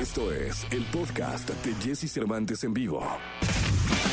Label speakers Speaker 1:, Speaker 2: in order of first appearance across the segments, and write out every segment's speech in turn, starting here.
Speaker 1: Esto es el podcast de Jesse Cervantes en vivo.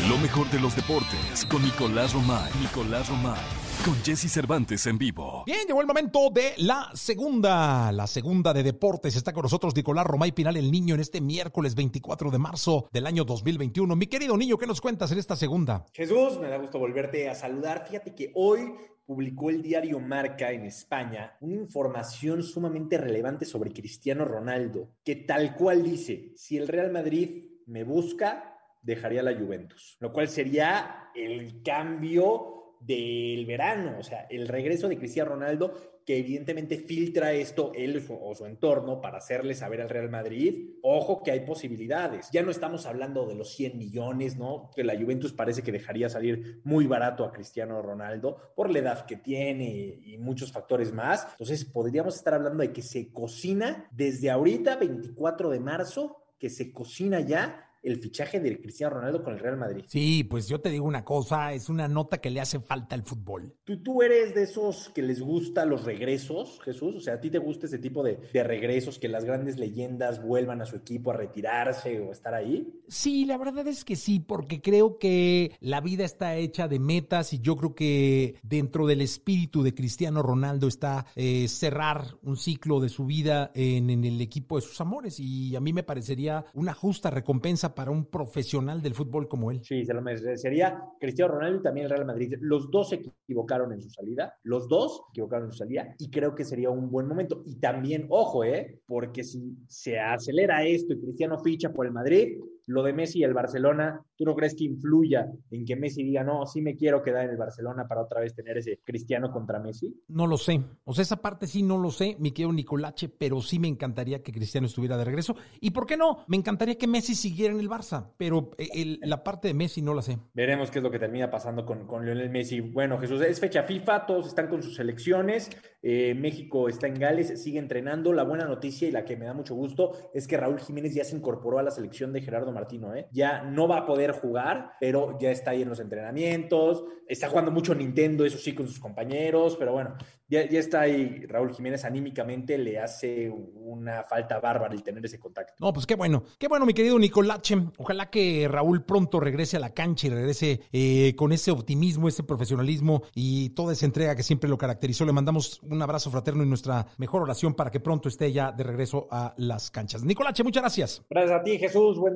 Speaker 2: Lo mejor de los deportes con Nicolás Romay. Nicolás Romay. Con Jesse Cervantes en vivo.
Speaker 3: Bien, llegó el momento de la segunda, la segunda de deportes. Está con nosotros Nicolás Romay Pinal, el niño, en este miércoles 24 de marzo del año 2021. Mi querido niño, ¿qué nos cuentas en esta segunda?
Speaker 4: Jesús, me da gusto volverte a saludar. Fíjate que hoy publicó el diario Marca en España una información sumamente relevante sobre Cristiano Ronaldo, que tal cual dice, si el Real Madrid me busca, dejaría la Juventus, lo cual sería el cambio del verano, o sea, el regreso de Cristiano Ronaldo, que evidentemente filtra esto él o su entorno para hacerle saber al Real Madrid, ojo que hay posibilidades. Ya no estamos hablando de los 100 millones, ¿no? Que la Juventus parece que dejaría salir muy barato a Cristiano Ronaldo por la edad que tiene y muchos factores más. Entonces, podríamos estar hablando de que se cocina desde ahorita, 24 de marzo, que se cocina ya el fichaje de Cristiano Ronaldo con el Real Madrid.
Speaker 3: Sí, pues yo te digo una cosa, es una nota que le hace falta al fútbol.
Speaker 4: ¿Tú, tú eres de esos que les gusta los regresos, Jesús? O sea, ¿a ti te gusta ese tipo de, de regresos, que las grandes leyendas vuelvan a su equipo a retirarse o estar ahí?
Speaker 3: Sí, la verdad es que sí, porque creo que la vida está hecha de metas y yo creo que dentro del espíritu de Cristiano Ronaldo está eh, cerrar un ciclo de su vida en, en el equipo de sus amores y a mí me parecería una justa recompensa para un profesional del fútbol como él.
Speaker 4: Sí, se lo merecería Cristiano Ronaldo y también el Real Madrid. Los dos se equivocaron en su salida, los dos equivocaron en su salida y creo que sería un buen momento. Y también, ojo, ¿eh? Porque si se acelera esto y Cristiano ficha por el Madrid, lo de Messi y el Barcelona, ¿tú no crees que influya en que Messi diga, no, sí me quiero quedar en el Barcelona para otra vez tener ese Cristiano contra Messi?
Speaker 3: No lo sé. O sea, esa parte sí no lo sé, mi querido Nicolache, pero sí me encantaría que Cristiano estuviera de regreso. ¿Y por qué no? Me encantaría que Messi siguiera en el Barça, pero eh, el, la parte de Messi no la sé.
Speaker 4: Veremos qué es lo que termina pasando con, con Lionel Messi. Bueno, Jesús, es fecha FIFA, todos están con sus selecciones. Eh, México está en Gales, sigue entrenando. La buena noticia y la que me da mucho gusto es que Raúl Jiménez ya se incorporó a la selección de Gerardo Martino, ¿eh? Ya no va a poder jugar, pero ya está ahí en los entrenamientos, está jugando mucho Nintendo, eso sí, con sus compañeros, pero bueno, ya, ya está ahí Raúl Jiménez anímicamente, le hace una falta bárbara el tener ese contacto.
Speaker 3: No, pues qué bueno, qué bueno, mi querido Nicolache. Ojalá que Raúl pronto regrese a la cancha y regrese eh, con ese optimismo, ese profesionalismo y toda esa entrega que siempre lo caracterizó. Le mandamos un abrazo fraterno y nuestra mejor oración para que pronto esté ya de regreso a las canchas. Nicolache, muchas gracias.
Speaker 4: Gracias a ti, Jesús, buen